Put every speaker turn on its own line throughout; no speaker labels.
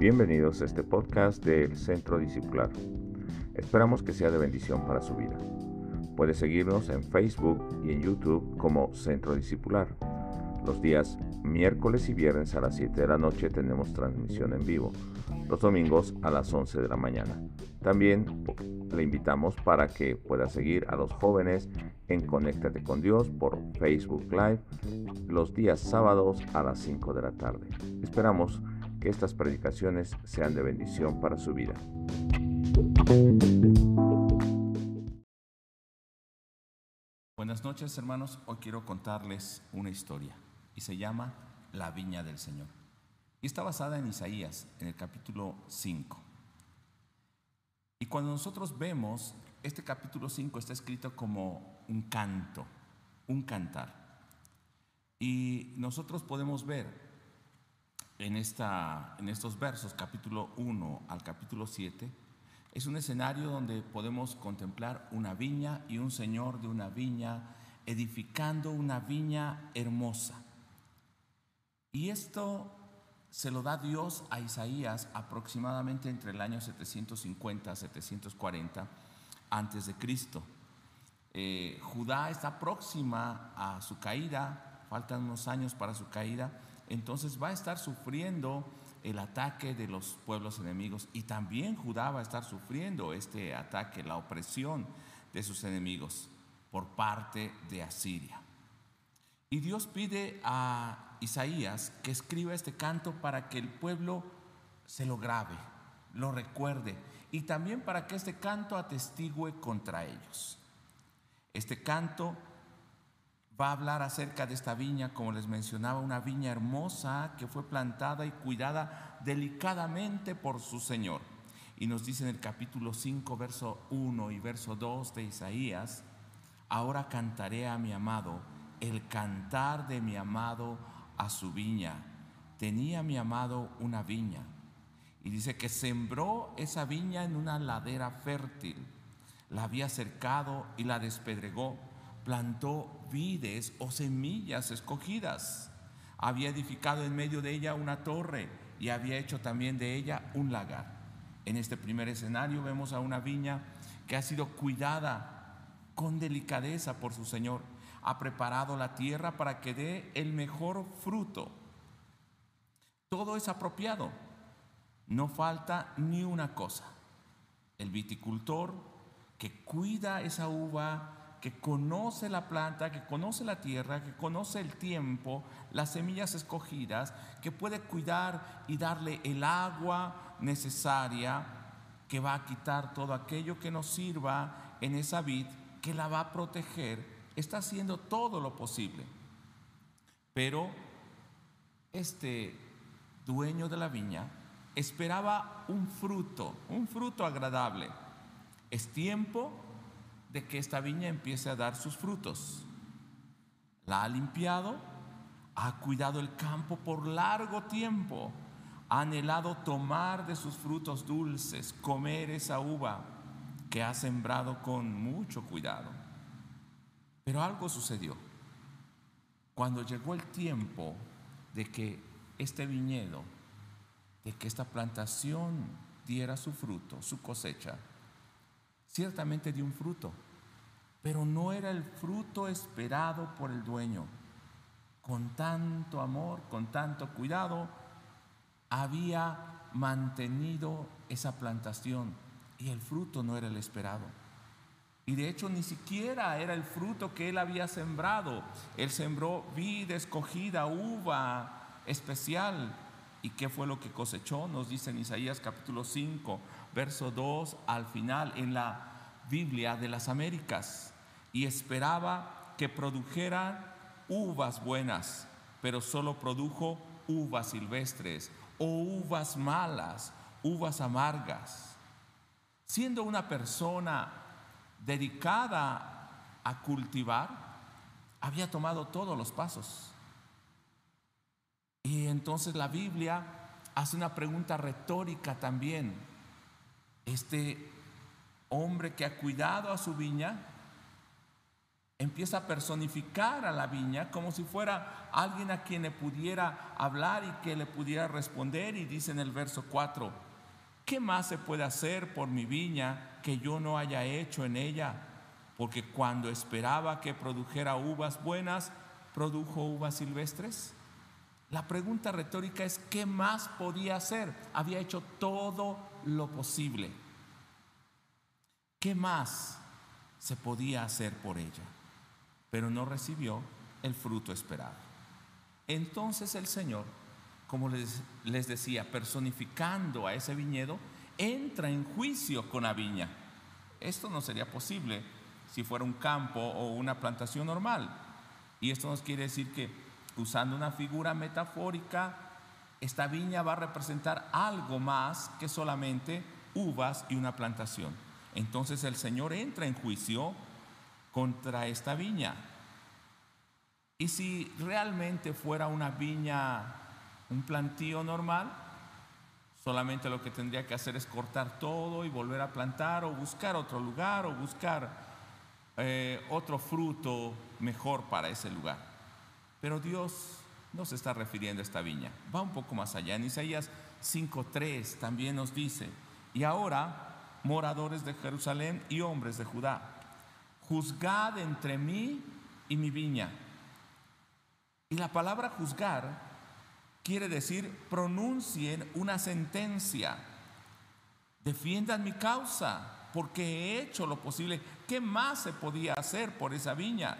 Bienvenidos a este podcast del Centro Discipular. Esperamos que sea de bendición para su vida. Puede seguirnos en Facebook y en YouTube como Centro Discipular. Los días miércoles y viernes a las 7 de la noche tenemos transmisión en vivo. Los domingos a las 11 de la mañana. También le invitamos para que pueda seguir a los jóvenes en Conéctate con Dios por Facebook Live los días sábados a las 5 de la tarde. Esperamos que estas predicaciones sean de bendición para su vida.
Buenas noches hermanos, hoy quiero contarles una historia y se llama La Viña del Señor. Y está basada en Isaías, en el capítulo 5. Y cuando nosotros vemos, este capítulo 5 está escrito como un canto, un cantar. Y nosotros podemos ver en, esta, en estos versos, capítulo 1 al capítulo 7, es un escenario donde podemos contemplar una viña y un señor de una viña edificando una viña hermosa. Y esto se lo da Dios a Isaías aproximadamente entre el año 750 a 740 antes de Cristo. Eh, Judá está próxima a su caída, faltan unos años para su caída, entonces va a estar sufriendo el ataque de los pueblos enemigos y también Judá va a estar sufriendo este ataque, la opresión de sus enemigos por parte de Asiria. Y Dios pide a Isaías que escriba este canto para que el pueblo se lo grabe, lo recuerde y también para que este canto atestigue contra ellos. Este canto va a hablar acerca de esta viña, como les mencionaba, una viña hermosa que fue plantada y cuidada delicadamente por su Señor. Y nos dice en el capítulo 5, verso 1 y verso 2 de Isaías, ahora cantaré a mi amado el cantar de mi amado a su viña. Tenía mi amado una viña. Y dice que sembró esa viña en una ladera fértil. La había cercado y la despedregó plantó vides o semillas escogidas. Había edificado en medio de ella una torre y había hecho también de ella un lagar. En este primer escenario vemos a una viña que ha sido cuidada con delicadeza por su Señor. Ha preparado la tierra para que dé el mejor fruto. Todo es apropiado. No falta ni una cosa. El viticultor que cuida esa uva que conoce la planta, que conoce la tierra, que conoce el tiempo, las semillas escogidas, que puede cuidar y darle el agua necesaria, que va a quitar todo aquello que nos sirva en esa vid, que la va a proteger, está haciendo todo lo posible. Pero este dueño de la viña esperaba un fruto, un fruto agradable. Es tiempo de que esta viña empiece a dar sus frutos. La ha limpiado, ha cuidado el campo por largo tiempo, ha anhelado tomar de sus frutos dulces, comer esa uva que ha sembrado con mucho cuidado. Pero algo sucedió. Cuando llegó el tiempo de que este viñedo, de que esta plantación diera su fruto, su cosecha, ciertamente dio un fruto, pero no era el fruto esperado por el dueño. Con tanto amor, con tanto cuidado, había mantenido esa plantación y el fruto no era el esperado. Y de hecho ni siquiera era el fruto que él había sembrado. Él sembró vida escogida, uva especial. ¿Y qué fue lo que cosechó? Nos dice en Isaías capítulo 5, verso 2 al final en la Biblia de las Américas y esperaba que produjera uvas buenas, pero solo produjo uvas silvestres o uvas malas, uvas amargas. Siendo una persona dedicada a cultivar, había tomado todos los pasos. Entonces la Biblia hace una pregunta retórica también. Este hombre que ha cuidado a su viña empieza a personificar a la viña como si fuera alguien a quien le pudiera hablar y que le pudiera responder. Y dice en el verso 4, ¿qué más se puede hacer por mi viña que yo no haya hecho en ella? Porque cuando esperaba que produjera uvas buenas, produjo uvas silvestres. La pregunta retórica es, ¿qué más podía hacer? Había hecho todo lo posible. ¿Qué más se podía hacer por ella? Pero no recibió el fruto esperado. Entonces el Señor, como les, decía, personificando a ese viñedo, entra en juicio con la viña. Esto no sería posible si fuera un campo o una plantación normal. Y esto nos quiere decir que usando una figura metafórica, esta viña va a representar algo más que solamente uvas y una plantación. Entonces el Señor entra en juicio contra esta viña. Y si realmente fuera una viña, un plantío normal, solamente lo que tendría que hacer es cortar todo y volver a plantar o buscar otro lugar o buscar eh, otro fruto mejor para ese lugar. Pero Dios no se está refiriendo a esta viña, va un poco más allá. En Isaías 5.3 también nos dice, y ahora moradores de Jerusalén y hombres de Judá. Juzgad entre mí y mi viña. Y la palabra juzgar quiere decir pronuncien una sentencia, defiendan mi causa, porque he hecho lo posible. ¿Qué más se podía hacer por esa viña?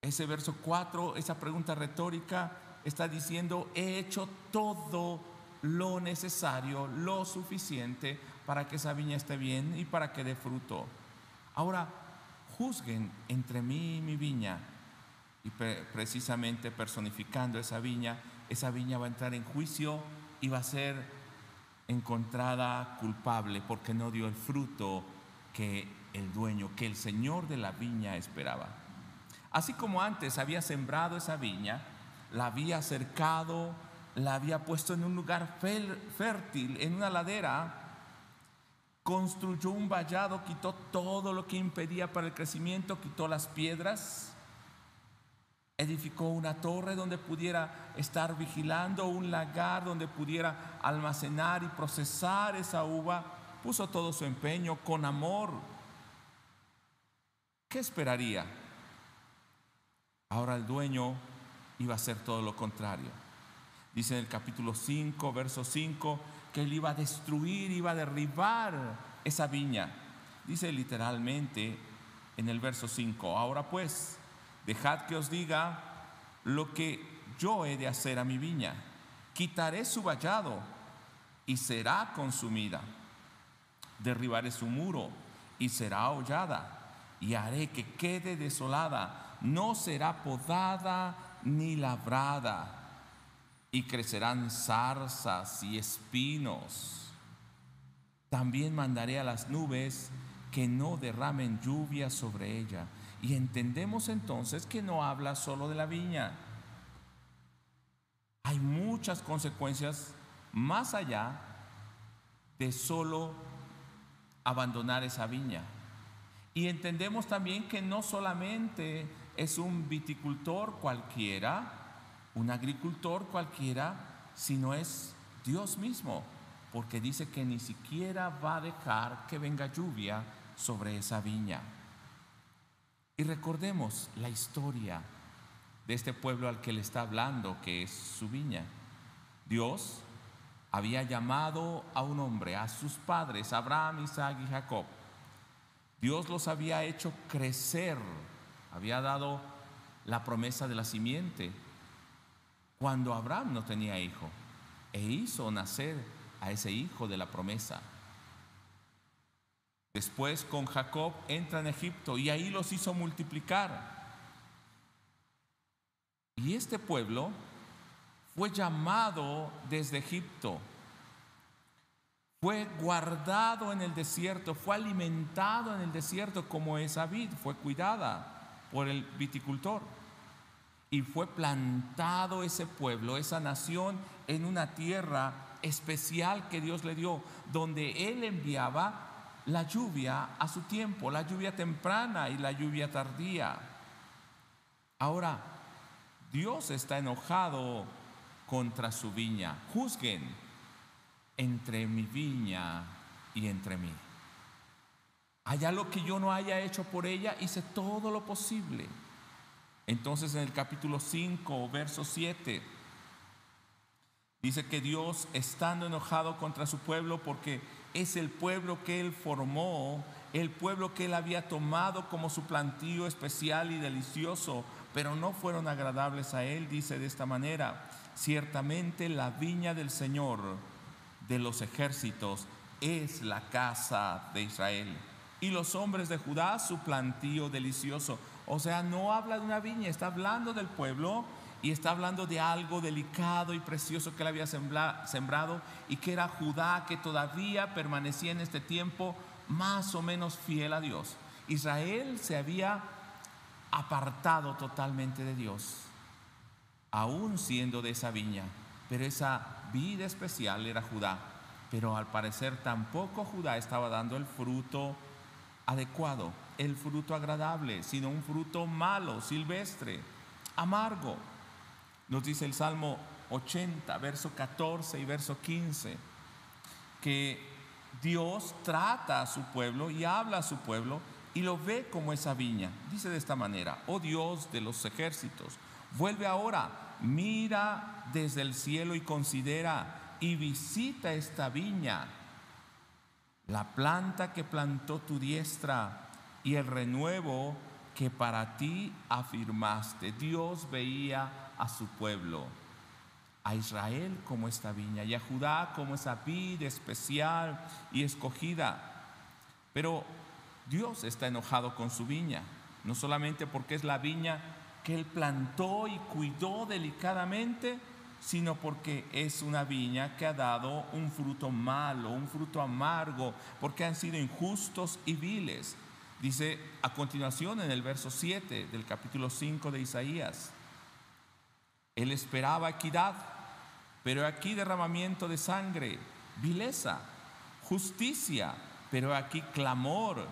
Ese verso 4, esa pregunta retórica, está diciendo, he hecho todo lo necesario, lo suficiente para que esa viña esté bien y para que dé fruto. Ahora, juzguen entre mí y mi viña. Y precisamente personificando esa viña, esa viña va a entrar en juicio y va a ser encontrada culpable porque no dio el fruto que el dueño, que el señor de la viña esperaba. Así como antes había sembrado esa viña, la había cercado, la había puesto en un lugar fértil, en una ladera, construyó un vallado, quitó todo lo que impedía para el crecimiento, quitó las piedras, edificó una torre donde pudiera estar vigilando, un lagar donde pudiera almacenar y procesar esa uva, puso todo su empeño con amor. ¿Qué esperaría? Ahora el dueño iba a hacer todo lo contrario Dice en el capítulo 5, verso 5, que él iba a destruir, iba a derribar esa viña. Dice literalmente en el verso 5, ahora pues, dejad que os diga lo que yo he de hacer a mi viña. Quitaré su vallado y será consumida. Derribaré su muro y será hollada. Y haré que quede desolada. No será podada ni labrada y crecerán zarzas y espinos. También mandaré a las nubes que no derramen lluvia sobre ella. Y entendemos entonces que no habla solo de la viña. Hay muchas consecuencias más allá de solo abandonar esa viña. Y entendemos también que no solamente es un viticultor cualquiera, un agricultor cualquiera, sino es Dios mismo, porque dice que ni siquiera va a dejar que venga lluvia sobre esa viña. Y recordemos la historia de este pueblo al que le está hablando, que es su viña. Dios había llamado a un hombre, a sus padres, Abraham, Isaac y Jacob. Dios los había hecho crecer, había dado la promesa de la simiente, cuando Abraham no tenía hijo e hizo nacer a ese hijo de la promesa. Después con Jacob entra en Egipto y ahí los hizo multiplicar. Y este pueblo fue llamado desde Egipto, fue guardado en el desierto, fue alimentado en el desierto como esa vid, fue cuidada por el viticultor y fue plantado ese pueblo, esa nación, en una tierra especial que Dios le dio, donde Él enviaba la lluvia a su tiempo, la lluvia temprana y la lluvia tardía. Ahora, Dios está enojado contra su viña. Juzguen entre mi viña y entre mí. Haya lo que yo no haya hecho por ella, hice todo lo posible. Entonces en el capítulo 5, verso 7, dice que Dios, estando enojado contra su pueblo, porque es el pueblo que él formó, el pueblo que él había tomado como su plantío especial y delicioso, pero no fueron agradables a él, dice de esta manera, ciertamente la viña del Señor de los ejércitos es la casa de Israel. Y los hombres de Judá su plantío delicioso. O sea, no habla de una viña, está hablando del pueblo y está hablando de algo delicado y precioso que él había sembrado y que era Judá que todavía permanecía en este tiempo más o menos fiel a Dios. Israel se había apartado totalmente de Dios, aún siendo de esa viña, pero esa vida especial era Judá. Pero al parecer tampoco Judá estaba dando el fruto adecuado, el fruto agradable, sino un fruto malo, silvestre, amargo. Nos dice el Salmo 80, verso 14 y verso 15, que Dios trata a su pueblo y habla a su pueblo y lo ve como esa viña. Dice de esta manera, oh Dios de los ejércitos, vuelve ahora, mira desde el cielo y considera y visita esta viña la planta que plantó tu diestra y el renuevo que para ti afirmaste. Dios veía a su pueblo, a Israel como esta viña y a Judá como esa vida especial y escogida. Pero Dios está enojado con su viña, no solamente porque es la viña que él plantó y cuidó delicadamente, sino porque es una viña que ha dado un fruto malo, un fruto amargo, porque han sido injustos y viles. Dice a continuación en el verso 7 del capítulo 5 de Isaías, Él esperaba equidad, pero aquí derramamiento de sangre, vileza, justicia, pero aquí clamor.